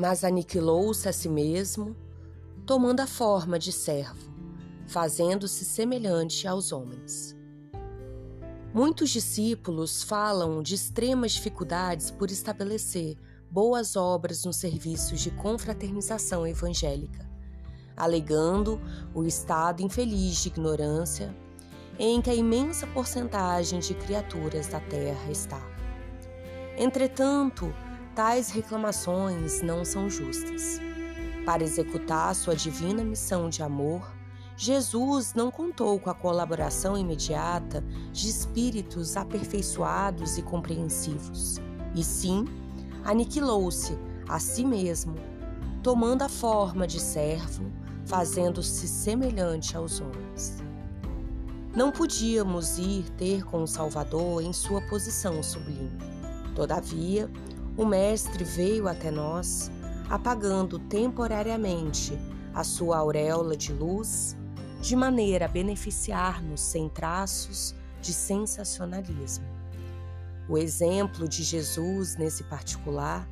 mas aniquilou-se a si mesmo, tomando a forma de servo, fazendo-se semelhante aos homens. Muitos discípulos falam de extremas dificuldades por estabelecer boas obras nos serviços de confraternização evangélica, alegando o estado infeliz de ignorância em que a imensa porcentagem de criaturas da Terra está. Entretanto, tais reclamações não são justas. Para executar sua divina missão de amor, Jesus não contou com a colaboração imediata de espíritos aperfeiçoados e compreensivos, e sim aniquilou-se a si mesmo, tomando a forma de servo, fazendo-se semelhante aos homens. Não podíamos ir ter com o Salvador em sua posição sublime. Todavia, o Mestre veio até nós, apagando temporariamente a sua auréola de luz, de maneira a beneficiar-nos sem traços de sensacionalismo. O exemplo de Jesus, nesse particular,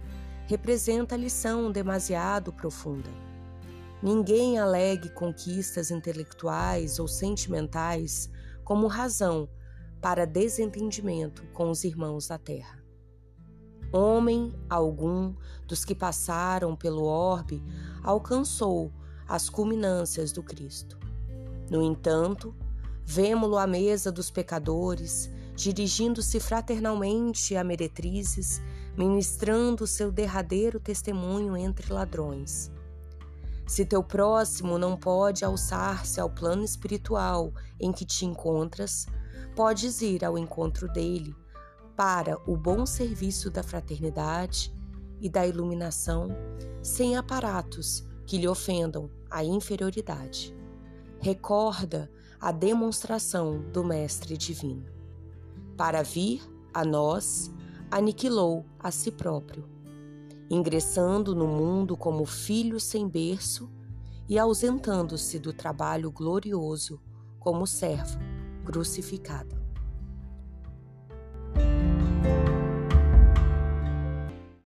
representa a lição demasiado profunda. Ninguém alegue conquistas intelectuais ou sentimentais como razão para desentendimento com os irmãos da terra. Homem algum dos que passaram pelo orbe alcançou as culminâncias do Cristo. No entanto, vemo-lo à mesa dos pecadores, dirigindo-se fraternalmente a meretrizes, ministrando seu derradeiro testemunho entre ladrões. Se teu próximo não pode alçar-se ao plano espiritual em que te encontras, podes ir ao encontro dele para o bom serviço da fraternidade e da iluminação, sem aparatos que lhe ofendam a inferioridade. Recorda a demonstração do Mestre Divino para vir a nós, aniquilou a si próprio, ingressando no mundo como filho sem berço e ausentando-se do trabalho glorioso como servo crucificado.